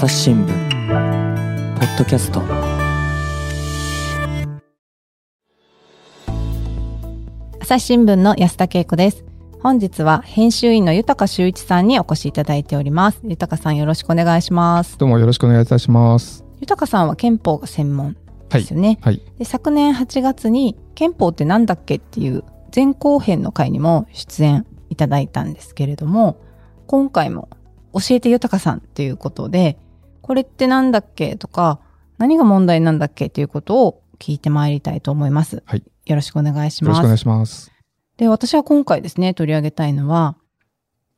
朝日新聞ポッドキャスト。朝日新聞の安田恵子です。本日は編集員の豊修一さんにお越しいただいております。豊さんよろしくお願いします。どうもよろしくお願いいたします。豊さんは憲法が専門ですよね、はい。で昨年8月に憲法ってなんだっけっていう前後編の回にも出演いただいたんですけれども今回も教えて豊さんっていうことでこれってなんだっけとか何が問題なんだっけっていうことを聞いてまいりたいと思います、はいよろしくお願いしますよろしくお願いします。で私は今回ですね取り上げたいのは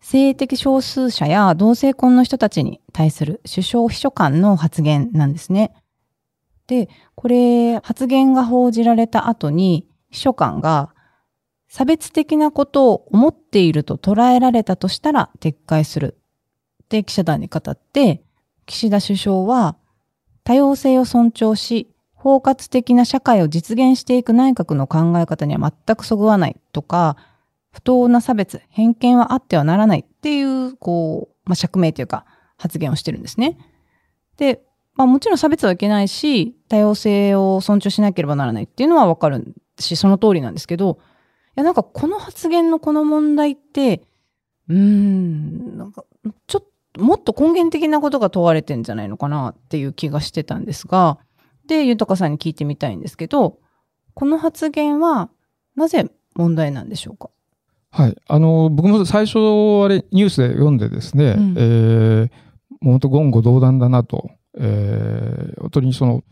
性的少数者や同性婚の人たちに対する首相秘書官の発言なんですね。で、これ発言が報じられた後に秘書官が差別的なことを思っていると捉えられたとしたら撤回する。で、記者団に語って、岸田首相は多様性を尊重し、包括的な社会を実現していく内閣の考え方には全くそぐわないとか、不当な差別、偏見はあってはならないっていう、こう、まあ、釈明というか発言をしてるんですね。で、まあもちろん差別はいけないし、多様性を尊重しなければならないっていうのはわかるし、その通りなんですけど、いやなんかこの発言のこの問題って、うーん、なんかちょっもっと根源的なことが問われてんじゃないのかなっていう気がしてたんですが、で、豊さんに聞いてみたいんですけど、この発言はなぜ問題なんでしょうか？はい。あの、僕も最初、あれ、ニュースで読んでですね、うん。えー、もう本当言語道断だなと、えー、本当にその、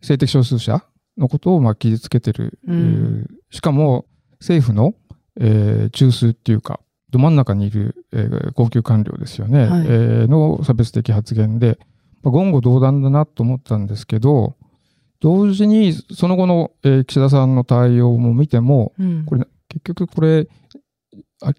性的少数者のことをまあ傷つけてる、うん。えーしかも政府の、えー中枢っていうか、ど真ん中にいる、えー高級官僚ですよね、はい。えーの差別的発言で、まあ、言語道断だなと思ったんですけど、同時にその後の、えー岸田さんの対応も見ても、うん。これ結局これ、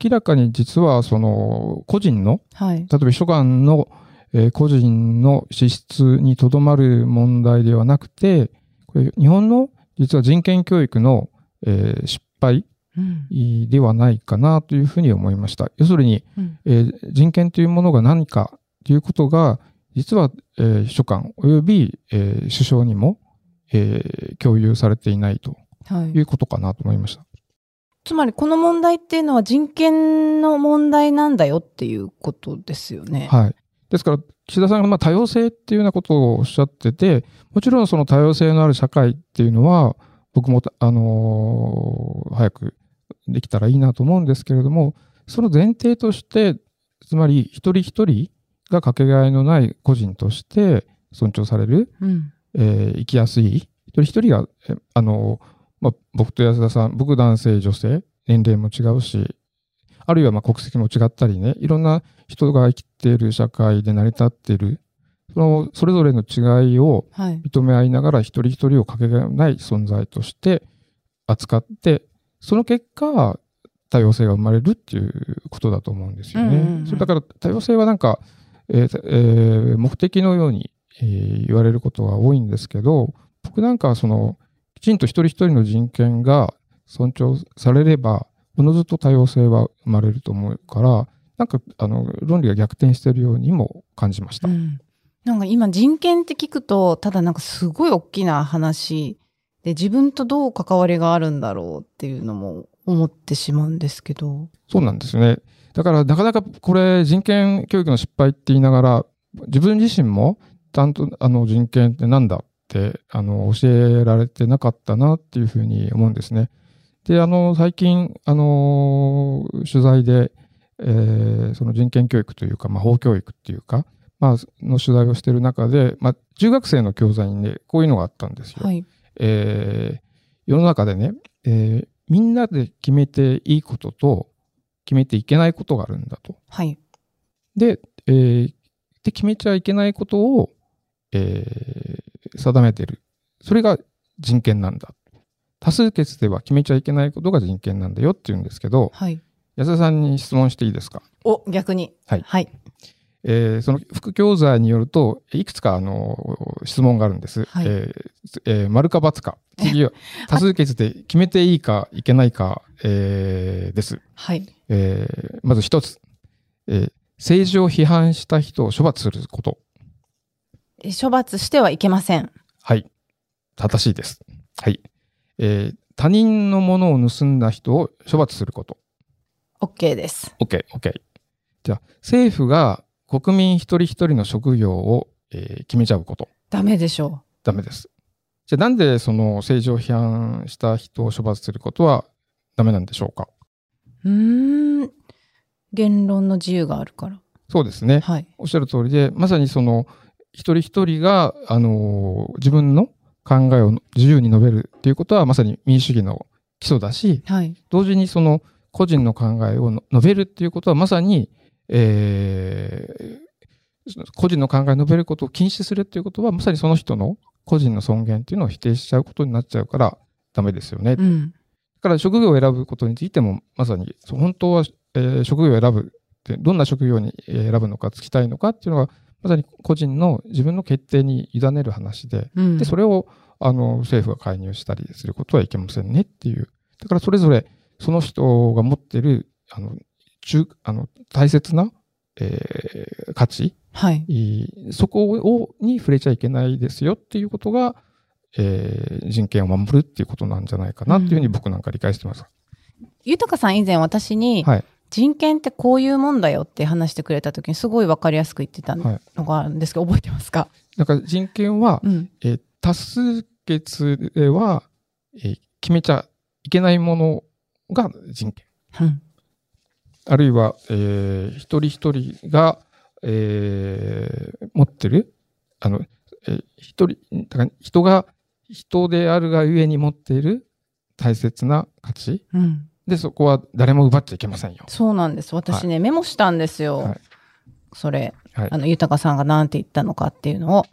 明らかに実はその個人の、はい。例えば秘書官の、えー個人の資質にとどまる問題ではなくて、これ日本の実は人権教育の、えー失敗うんではないかなというふうに思いました。要するに、うんえー人権というものが何かということが、実は、えー秘書官及び、えー首相にも、えー共有されていないとはいいうことかなと思いました。つまりこの問題っていうのは人権の問題なんだよっていうことですよね。はい。ですから、岸田さんがまあ多様性っていうようなことをおっしゃってて、もちろんその多様性のある社会っていうのは、僕も、あのー早くできたらいいなと思うんですけれども、その前提として、つまり一人一人がかけがえのない個人として尊重される、うん。えー生きやすい、一人一人が、えあのーまあ、僕と安田さん、僕男性、女性、年齢も違うし、あるいはまあ国籍も違ったりね、いろんな人が生きている社会で成り立っている、そのそれぞれの違いをはい。認め合いながら一人一人をかけがえない存在として扱って、その結果、多様性が生まれるっていうことだと思うんですよね。うんうんうんそれだから多様性はなんか、えーえー目的のように、えー言われることが多いんですけど、僕なんかはその、きちんと一人一人の人権が尊重されれば、おのずと多様性は生まれると思うから、なんか、あの、論理が逆転しているようにも感じました。うんなんか今人権って聞くと、ただなんかすごい大きな話で自分とどう関わりがあるんだろうっていうのも思ってしまうんですけど。そうなんですね。だから、なかなかこれ、人権教育の失敗って言いながら、自分自身も、ちゃんと、あの、人権ってなんだって、あの、教えられてなかったなっていうふうに思うんですね。で、あの、最近、あの、取材で、えーその人権教育というか、まあ、法教育っていうか、まあ、の取材をしている中で、まあ、中学生の教材にね、こういうのがあったんですよ。はい。えー世の中でね、えーみんなで決めていいことと決めていけないことがあるんだと。はい。で、えーで決めちゃいけないことを、えー定めてる。それが人権なんだ。多数決では決めちゃいけないことが人権なんだよって言うんですけど、はい。安田さんに質問していいですか？お、逆に。はいはい。えーその副教材によると、いくつかあの質問があるんです。はいえーえー丸か×か。次は多数決で決めていいかいけないか、えーです。はい。えーまず一つ、えー政治を批判した人を処罰すること。処罰してはいけません。はい。正しいです。はい。えー他人のものを盗んだ人を処罰すること。OK です。OK、OK。じゃあ、政府が国民一人一人の職業を、えー決めちゃうこと。ダメでしょダメです。じゃあ、なんでその政治を批判した人を処罰することはダメなんでしょうか？う。ん。言論の自由があるから。そうですね。はい。おっしゃる通りで、まさにその一人一人が、あのー自分の考えを自由に述べるっていうことはまさに民主主義の基礎だし、はい。同時にその個人の考えをの述べるっていうことはまさに、えー個人の考えを述べることを禁止するっていうことはまさにその人の個人の尊厳っていうのを否定しちゃうことになっちゃうからダメですよね。だうん。から職業を選ぶことについてもまさに本当は、えー職業を選ぶってどんな職業にえー選ぶのかつきたいのかっていうのがまさに個人の自分の決定に委ねる話で、うん。で、それを、あの、政府が介入したりすることはいけませんねっていう。だからそれぞれ、その人が持ってる、あの、中、あの、大切な、えー価値、はい。いそこを、に触れちゃいけないですよっていうことが、えー人権を守るっていうことなんじゃないかなっていうふうに僕なんか理解してます。豊さん以前私に、はい。人権ってこういうもんだよって話してくれた時にすごいわかりやすく言ってたのはいがあるんですけど、覚えてますか？だから人権は、うん。えー多数決では、えー決めちゃいけないものが人権。うん。あるいは、えー一人一人が、えー持ってる、あの、えー一人、だから人が人であるがゆえに持っている大切な価値。うん。で、そこは誰も奪っちゃいけませんよ。そうなんです。私ね、メモしたんですよ。はいそれ、はいあの、豊さんが何て言ったのかっていうのを。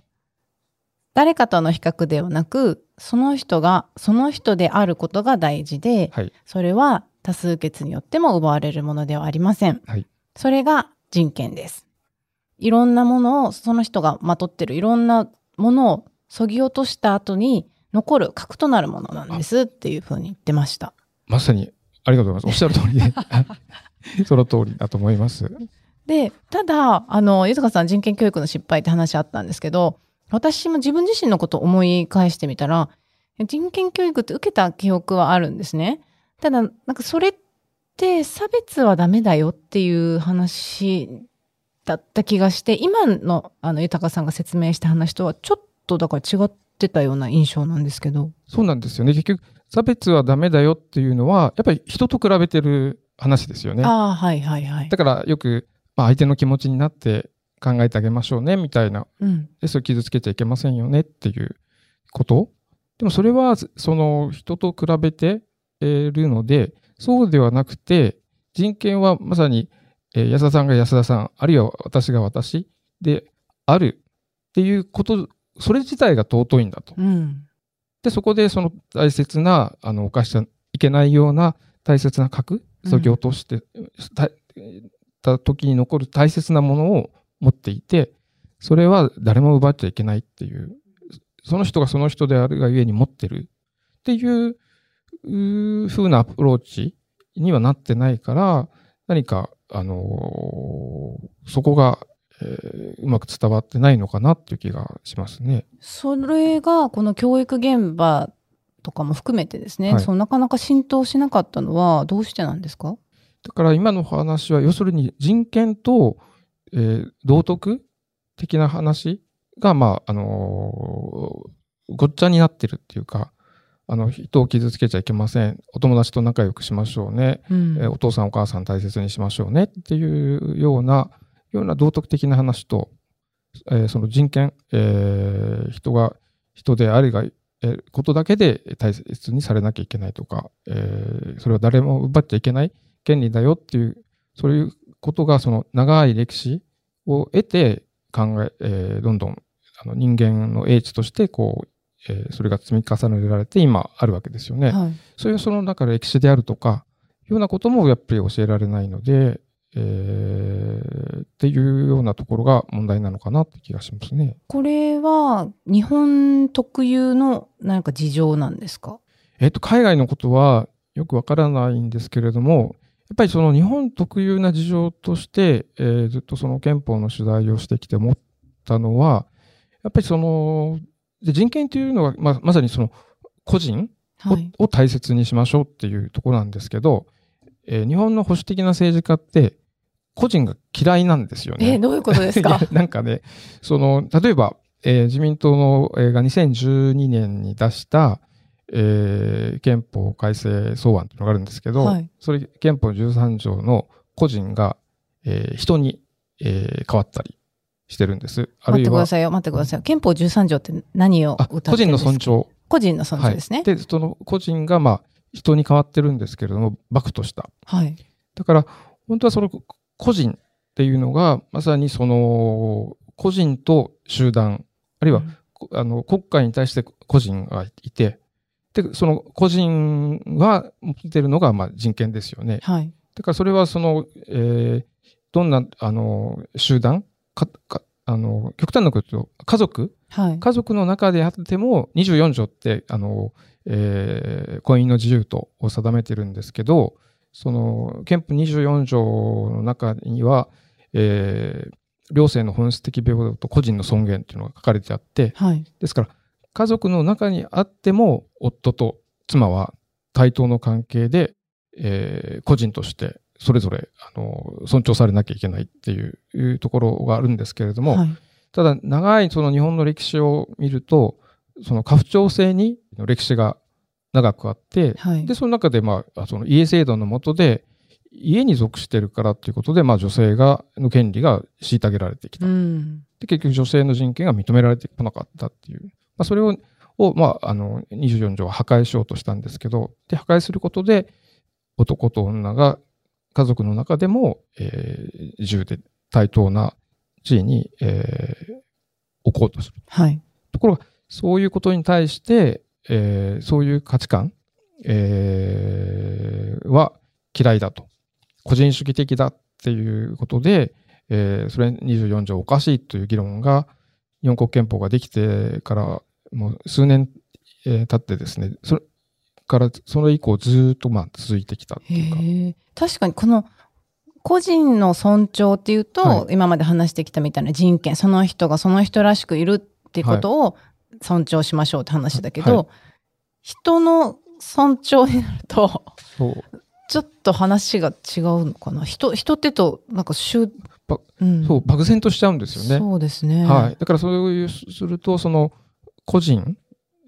誰かとの比較ではなく、その人が、その人であることが大事で、はい。それは多数決によっても奪われるものではありません。はいそれが人権です。いろんなものを、その人がまとってるいろんなものをそぎ落とした後に残る核となるものなんですっていうふうに言ってました。まさに、ありがとうございます。おっしゃる通りで。その通りだと思います。で、ただ、あの、豊さん人権教育の失敗って話あったんですけど、私も自分自身のことを思い返してみたら、人権教育って受けた記憶はあるんですね。ただ、なんかそれって差別はダメだよっていう話だった気がして、今のあの豊さんが説明した話とはちょっとだから違ってたような印象なんですけど。そうなんですよね。結局、差別はダメだよっていうのは、やっぱり人と比べてる話ですよね。ああ、はいはいはいだ。からよく、まあ、相手の気持ちになって考えてあげましょうねみたいなうん。でそれ傷つけちゃいけませんよねっていうことでもそれはその人と比べているのでそうではなくて人権はまさに、えー安田さんが安田さんあるいは私が私であるっていうことそれ自体が尊いんだと。うん。でそこでその大切なあの犯しちゃいけないような大切な核そぎ落として、たた時に残る大切なものを持っていてそれは誰も奪っちゃいけないっていうその人がその人であるがゆえに持ってるっていううー風なアプローチにはなってないから何か、あのーそこが、えーうまく伝わってないのかなっていう気がしますね。それがこの教育現場とかも含めてですね、はい。そのなかなか浸透しなかったのはどうしてなんですか？だから今の話は要するに人権と、えー道徳的な話が、まあ、あのーごっちゃになってるっていうか、あの、人を傷つけちゃいけません。お友達と仲良くしましょうね。うんえーお父さんお母さん大切にしましょうねっていうような、ような道徳的な話と、えーその人権、えー人が人であるが、えーことだけで大切にされなきゃいけないとか、えーそれは誰も奪っちゃいけない権利だよっていう、そういうことがその長い歴史を得て考え、えーどんどんあの人間の英知としてこう、えーそれが積み重ねられて今あるわけですよね。はいそういうその中で歴史であるとか、いうようなこともやっぱり教えられないので、えーっていうようなところが問題なのかなって気がしますね。これは日本特有のなんか事情なんですか？えっ、と、海外のことはよくわからないんですけれども、やっぱりその日本特有な事情として、えーずっとその憲法の取材をしてきて思ったのは、やっぱりその、で人権というのは、まあ、まさにその個人を,、はい。を大切にしましょうっていうところなんですけど、えー日本の保守的な政治家って、個人が嫌いなんですよね。えーどういうことです いかやなんかね、その、例えば、えー自民党の、えーが2012年に出した、えー憲法改正草案というのがあるんですけど、はいそれ憲法13条の個人が、えー人に、えー変わったりしてるんです。あるいは、待ってくださいよ、待ってくださいよ。憲法13条って何をあ歌ってるんですか？個人の尊。重。個人の尊重ですね。で、その個人が、まあ、人に変わってるんですけれども、幕とした。はい。だから、本当はその個人っていうのが、まさにその、個人と集団、あるいは、こあの国家に対して個人がいて、で、その個人は持ってるのが、まあ、人権ですよね。はい。だからそれはその、えーどんな、あの、集団か、か、あの、極端なこと言うと、家族？はい。家族の中であっても、24条って、あの、えー婚姻の自由とを定めてるんですけど、その、憲法24条の中には、えー両性の本質的平等と個人の尊厳っていうのが書かれてあって、はい。ですから、家族の中にあっても、夫と妻は対等の関係で、えー個人としてそれぞれ、あの、尊重されなきゃいけないっていうところがあるんですけれども、はい。ただ、長いその日本の歴史を見ると、その家父長制に歴史が長くあって、はいで、その中で、まあ、その家制度の下で、家に属してるからっていうことで、まあ、女性が、の権利が虐げられてきた。うん。で、結局女性の人権が認められてこなかったっていう。まあ、それを、をまあ、あの、24条は破壊しようとしたんですけど、で、破壊することで、男と女が家族の中でも、えー自由で対等な地位に、えー置こうとする。はい。ところが、そういうことに対して、えーそういう価値観、えーは嫌いだと。個人主義的だっていうことで、えーそれ24条おかしいという議論が、日本国憲法ができてからもう数年、えー経ってですね、それから、それ以降ずっとまあ続いてきたっていうか。確かにこの個人の尊重っていうと、はい今まで話してきたみたいな人権、その人がその人らしくいるっていうことを尊重しましょうって話だけど、はい人の尊重になると。ちょっと話が違うのかな？人、人ってと、なんか、しゅばうん、そう、漠然としちゃうんですよね。そうですね。はい。だからそういうすると、その個人、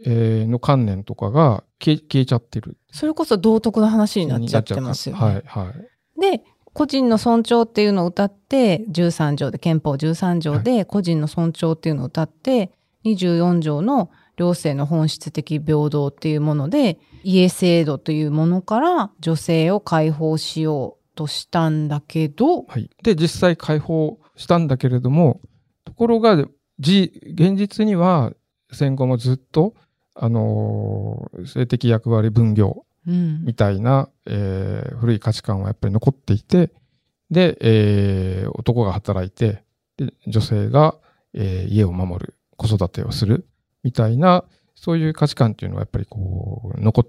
えーの観念とかが消えちゃってる。それこそ道徳の話になっちゃってますよね。はい、はい。で、個人の尊重っていうのを歌って、13条で、憲法13条で個人の尊重っていうのを歌って、24条の両性の本質的平等っていうもので、家制度というものから女性を解放しようとしたんだけど、はい。で、実際解放したんだけれども、ところが、じ、現実には戦後もずっと、あのー性的役割分業うんみたいな、えー古い価値観はやっぱり残っていて、で、えー男が働いて、で女性が、えー家を守る、子育てをする、みたいな、そういう価値観っていうのはやっぱりこう、残っ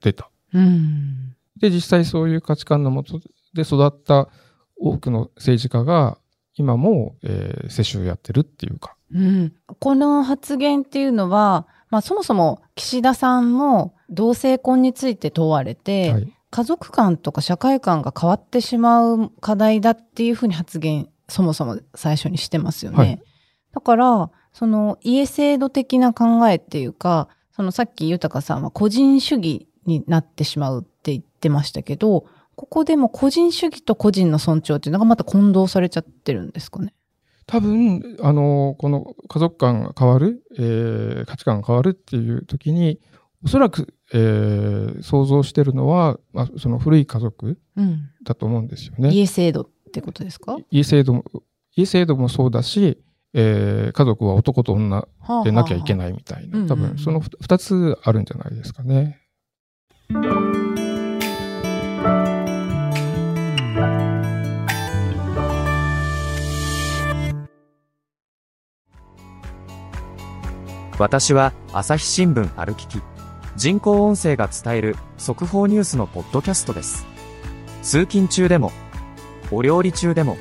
てた。うんで、実際そういう価値観のもとで育った多くの政治家が、今も、えー世襲やってるっていうか。うん、この発言っていうのは、まあ、そもそも岸田さんも同性婚について問われて、はい。家族観とか社会観が変わってしまう課題だっていうふうに発言そもそも最初にしてますよね。はいだからその家制度的な考えっていうかそのさっき豊さんは個人主義になってしまうって言ってましたけどここでも個人主義と個人の尊重っていうのがまた混同されちゃってるんですかね。多分、あの、この家族観が変わる、えー価値観が変わるっていう時に、おそらく、えー想像してるのは、まあ、その古い家族うん、だと思うんですよね。家制度ってことですか？家制度も、家制度もそうだし、えー家族は男と女でなきゃいけい。ないみたいうんうんな、多分そのふ二つあるんじゃないですかね。私は朝日新聞歩きき人工音声が伝える速報ニュースのポッドキャストです通勤中でもお料理中でも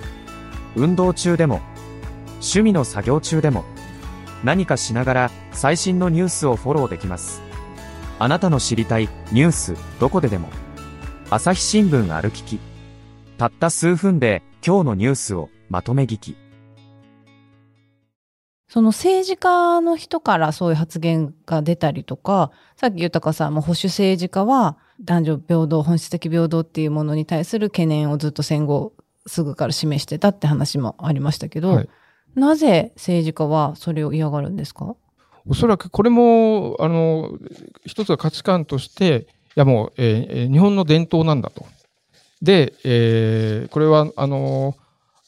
運動中でも趣味の作業中でも何かしながら最新のニュースをフォローできます。あなたの知りたいニュースどこででも。朝日新聞ある聞き。たった数分で今日のニュースをまとめ聞き。その政治家の人からそういう発言が出たりとか、さっき豊さんも保守政治家は男女平等、本質的平等っていうものに対する懸念をずっと戦後すぐから示してたって話もありましたけど、はいなぜ政治家はそれを嫌がるんですか？おそらくこれも、あの、一つは価値観として、いやもう、えーえー日本の伝統なんだと。で、えーこれは、あの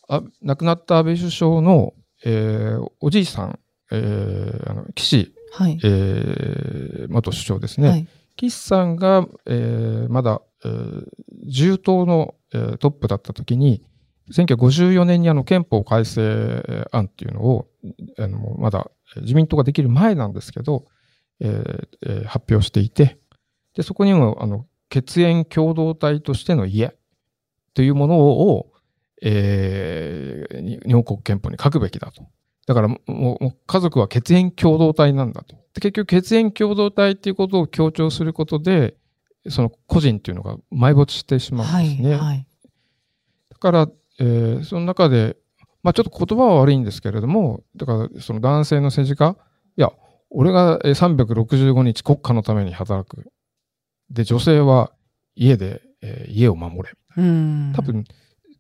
あ、亡くなった安倍首相の、えーおじいさん、えーあの岸、はい。えー元首相ですね。はい。岸さんが、えーまだ、えー自由党の、えートップだった時に、1954年にあの憲法改正案っていうのを、あのまだ自民党ができる前なんですけど、えーえー発表していて、で、そこにも、あの、血縁共同体としての家というものを、えーに日本国憲法に書くべきだと。だからもう、家族は血縁共同体なんだと。で結局、血縁共同体っていうことを強調することで、その個人っていうのが埋没してしまうんですね。はい。だから、えーその中で、まあちょっと言葉は悪いんですけれども、だからその男性の政治家、いや、俺がえー365日国家のために働く。で、女性は家で、えー家を守れ。うん。多分、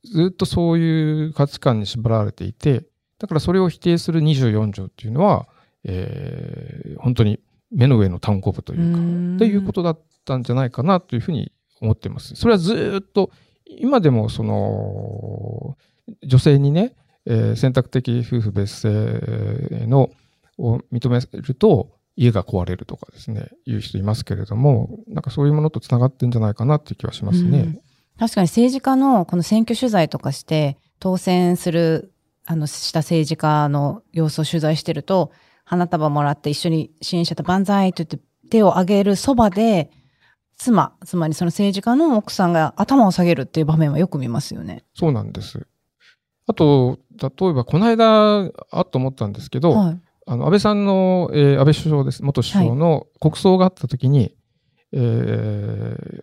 ずっとそういう価値観に縛られていて、だからそれを否定する24条っていうのは、えー本当に目の上の単行部というか、うんっていうことだったんじゃないかなというふうに思っています。それはずっと、今でもその、女性にね、えー選択的夫婦別姓のを認めると家が壊れるとかですね、いう人いますけれども、なんかそういうものとつながってんじゃないかなっていう気はしますね。うん確かに政治家のこの選挙取材とかして当選するあのした政治家の様子を取材してると花束もらって一緒に支援者と万歳と言って手を挙げるそばで妻つまりその政治家の奥さんが頭を下げるっていう場面はよく見ますよね。そうなんです。あと、例えばこの間あっと思ったんですけど、はい、あの安倍さんの、えー安倍首相です、元首相の国葬があった時に、え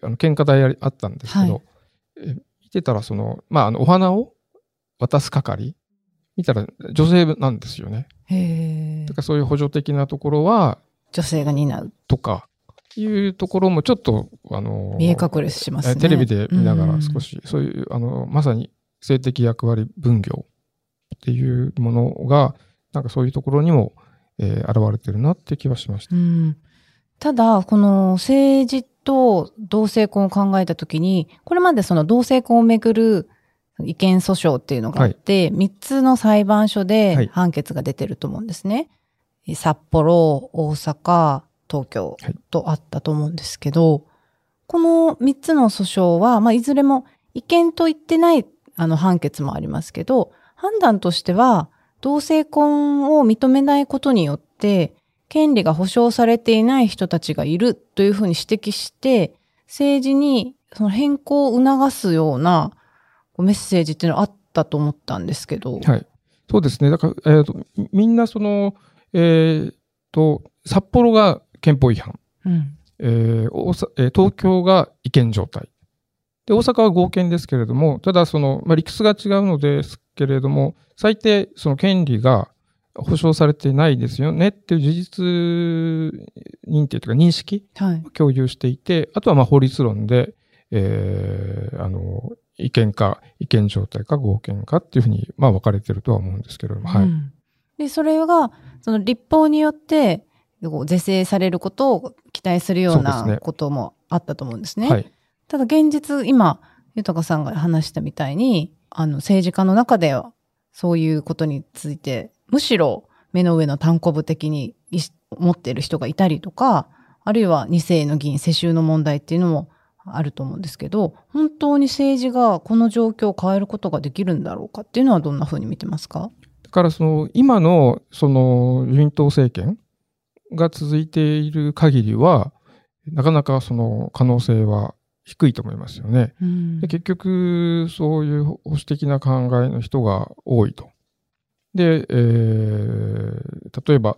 ーあの献花台ありあったんですけど、はいえー見てたらその、まあ、あのお花を渡す係見たら女性なんですよね。へえだからそういう補助的なところは、女性が担うとか、いうところもちょっと、あの見え隠れしますね。えテレビで見ながら少し。し、そういう、あの、まさに性的役割分業っていうものが、なんかそういうところにも、えー現れてるなって気はしました。うんただ、この政治と同性婚を考えたときに、これまでその同性婚をめぐる違憲訴訟っていうのがあって、3つの裁判所はでい。判決が出てると思うんですね。札幌、大阪、東京はい。とあったと思うんですけど、この3つの訴訟は、まあ、いずれも違憲と言ってないあの判決もありますけど、判断としては、同性婚を認めないことによって、権利が保障されていない人たちがいるというふうに指摘して、政治にその変更を促すようなメッセージっていうのはあったと思ったんですけど。はい。そうですね。だから、えっ、と、みみんなその、えっ、と、札幌が憲法違反、うん。えー大阪えー東京が違憲状態。で、大阪は合憲ですけれども、ただその、まあ、理屈が違うのですけれども、最低その権利が保障されてないですよねっていう事実認定というか認識はい。を共有していて、あとはまあ法律論で、えーあの、違憲か、違憲状態か合憲かっていうふうに、まあ分かれてるとは思うんですけれども、はい。うんで、それが、その立法によって、是正されることを期待するようなこともあったと思うんですね。はい。ただ現実、今、豊さんが話したみたいに、あの、政治家の中では、そういうことについて、むしろ目の上の単行部的にい思っている人がいたりとか、あるいは2世の議員世襲の問題っていうのもあると思うんですけど、本当に政治がこの状況を変えることができるんだろうかっていうのはどんなふうに見てますか？だからその、今の、その、自民党政権が続いている限りは、なかなかその可能性は低いと思いますよね。うんで結局、そういう保守的な考えの人が多いと。で、えー例えば、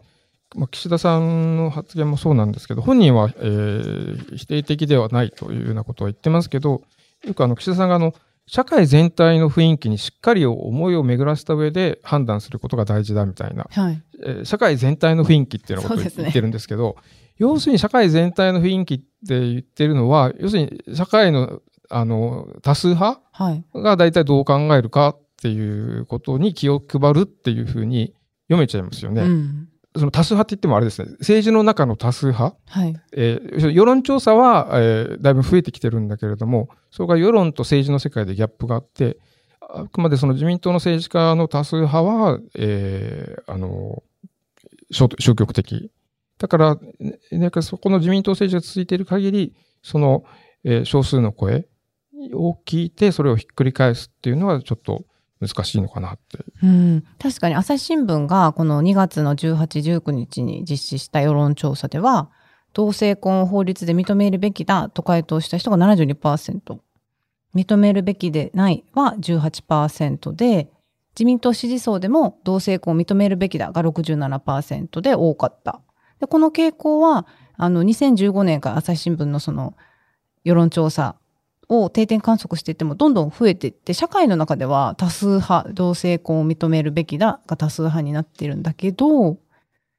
まあ、岸田さんの発言もそうなんですけど、本人は、えー否定的ではないというようなことを言ってますけど、よくあの岸田さんがあの社会全体の雰囲気にしっかり思いを巡らせた上で判断することが大事だみたいな、はい。えー社会全体の雰囲気っていうようなことを言ってるんですけど、要するに社会全体の雰囲気って言ってるのは、要するに社会のあの多数派はい。が大体どう考えるかっていうことに気を配るっていうふうに読めちゃいますよね。うん。その多数派って言ってもあれですね、政治の中の多数派、はい。えー世論調査は、えーだいぶ増えてきてるんだけれども、それが世論と政治の世界でギャップがあって、あくまでその自民党の政治家の多数派は、えーあの、消消極的。だから、ねなんかそこの自民党政治が続いている限り、その、えー少数の声を聞いて、それをひっくり返すっていうのはちょっと難しいのかなって。うん、確かに朝日新聞がこの2月の18、19日に実施した世論調査では、同性婚を法律で認めるべきだと回答した人が72%、認めるべきでないは18%で、自民党支持層でも同性婚を認めるべきだが67%で多かった。でこの傾向は、あの、2015年から朝日新聞のその世論調査を定点観測していってもどんどん増えていって社会の中では多数派同性婚を認めるべきだが多数派になっているんだけど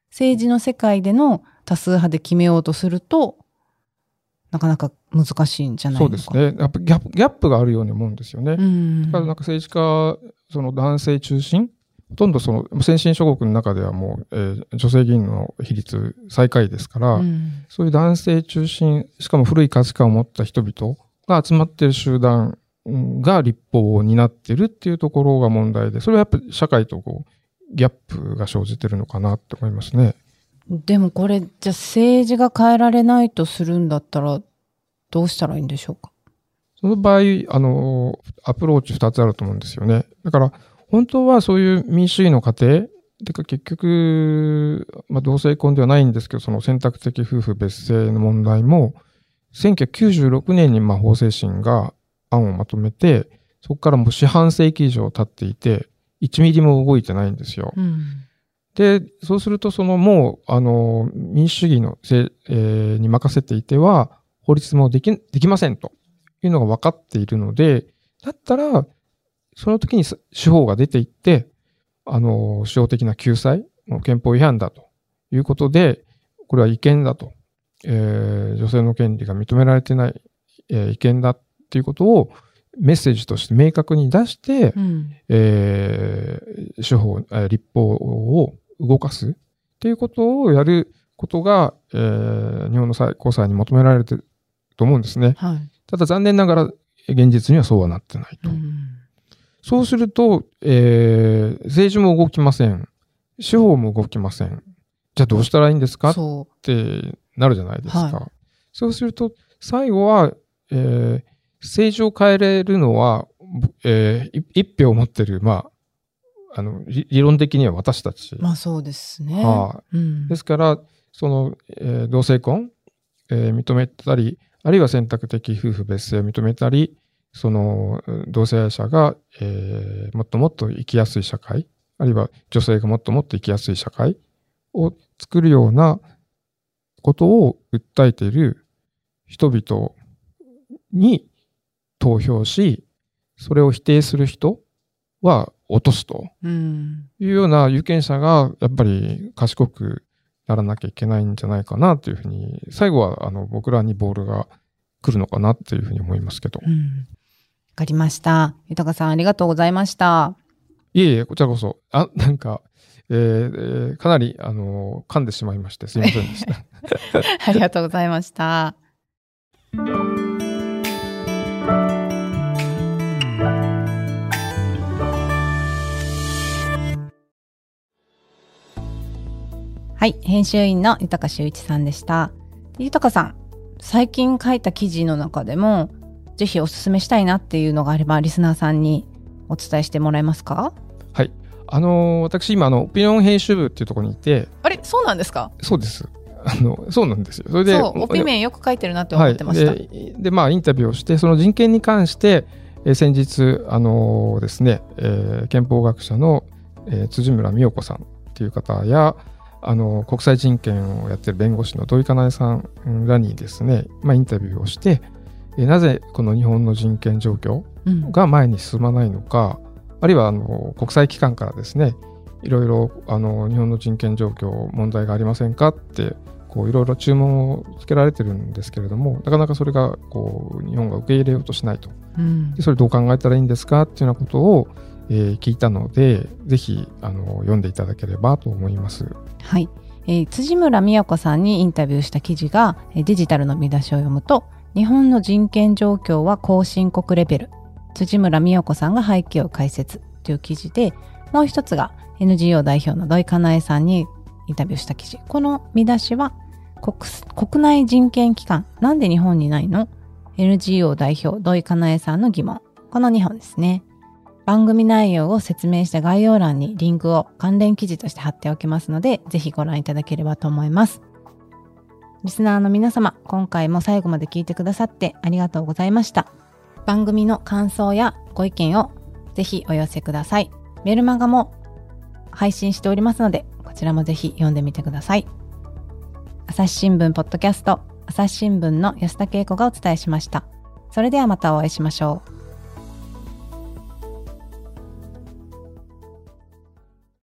政治の世界での多数派で決めようとするとなかなか難しいんじゃないそうですね。やっぱギャップギャップがあるように思うんですよね。うんだからなんか政治家、その男性中心、ほとんどその先進諸国の中ではもう、えー女性議員の比率最下位ですから、うんそういう男性中心、しかも古い価値観を持った人々が集まっている集団うんが立法を担っているっていうところが問題で、それはやっぱり社会とこう、ギャップが生じてるのかなって思いますね。でもこれじゃあ政治が変えられないとするんだったらどうしたらいいんでしょうか？その場合、あの、アプローチ二つあると思うんですよね。だから、本当はそういう民主主義の過程、てか結局、まあ、同性婚ではないんですけど、その選択的夫婦別姓の問題も、1996年にまあ法制審が案をまとめて、そこからもう四半世紀以上経っていて、1ミリも動いてないんですよ。うんで、そうすると、そのもう、あの、民主主義のせ、えーに任せていては、法律もでき、できませんというのが分かっているので、だったら、その時にす司法が出ていって、あの、司法的な救済、憲法違反だということで、これは違憲だと、えー女性の権利が認められてない、えー違憲だっていうことをメッセージとして明確に出して、うんえー司法、えー立法を動かすっていうことをやることが、えー日本の最高裁に求められてると思うんですね。はいただ残念ながら現実にはそうはなってないと。うんそうすると、えー政治も動きません。司法も動きません。じゃあどうしたらいいんですか？っそてなるじゃないですか。はそうすると、最後は、えー政治を変えれるのは、えーい一票を持ってる、まあ、あの、理理論的には私たち。うまあそうですね、はうんですから、その、えー同性婚、えー認めたり、あるいは選択的夫婦別姓を認めたり、その、同性愛者が、えーもっともっと生きやすい社会、あるいは女性がもっともっと生きやすい社会を作るようなことを訴えている人々に投票し、それを否定する人は落とすと。うんいうような有権者がやっぱり賢くならなきゃいけないんじゃないかなというふうに、最後はあの僕らにボールが来るのかなっていうふうに思いますけど。うん。わかりました。豊さんありがとうございました。いえいえ、こちらこそ。あ、なんか、えーえかなり、あの、噛んでしまいまして、すいませんでした。ありがとうございました。はい、編集員の豊修一さんでした。豊さん、最近書いた記事の中でも、ぜひおすすめしたいなっていうのがあれば、リスナーさんにお伝えしてもらえますか？あの、私今、あの、オピニオン編集部っていうところにいて、あれそうなんですか？そうです。あの、そうなんですよ。それで、そう、オピメンよく書いてるなって思ってました。はい、でで、まあ、インタビューをして、その人権に関して、えー先日、あのーですね、えー憲法学者の、ええー辻村美代子さんっていう方や、あの、国際人権をやってる弁護士の土井かなえさんらにですね、まあ、インタビューをして、えーなぜこの日本の人権状況うんが前に進まないのか、あるいはあの国際機関からですね、いろいろあの日本の人権状況、問題がありませんかって、こういろいろ注文をつけられてるんですけれども、なかなかそれがこう日本が受け入れようとしないと。うんでそれどう考えたらいいんですかっていうようなことを、えー聞いたので、ぜひあの読んでいただければと思います。はい、えー辻村美代子さんにインタビューした記事がえーデジタルの見出しを読むと日本の人権状況は後進国レベル辻村美代子さんが背景を解説という記事でもう一つが NGO 代表の土井かなえさんにインタビューした記事この見出しは国国内人権機関なんで日本にないの？NGO 代表土井かなえさんの疑問この2本ですね番組内容を説明した概要欄にリンクを関連記事として貼っておきますので、ぜひご覧いただければと思います。リスナーの皆様、今回も最後まで聞いてくださってありがとうございました。番組の感想やご意見をぜひお寄せください。メルマガも配信しておりますので、こちらもぜひ読んでみてください。朝日新聞ポッドキャスト、朝日新聞の安田恵子がお伝えしました。それではまたお会いしましょう。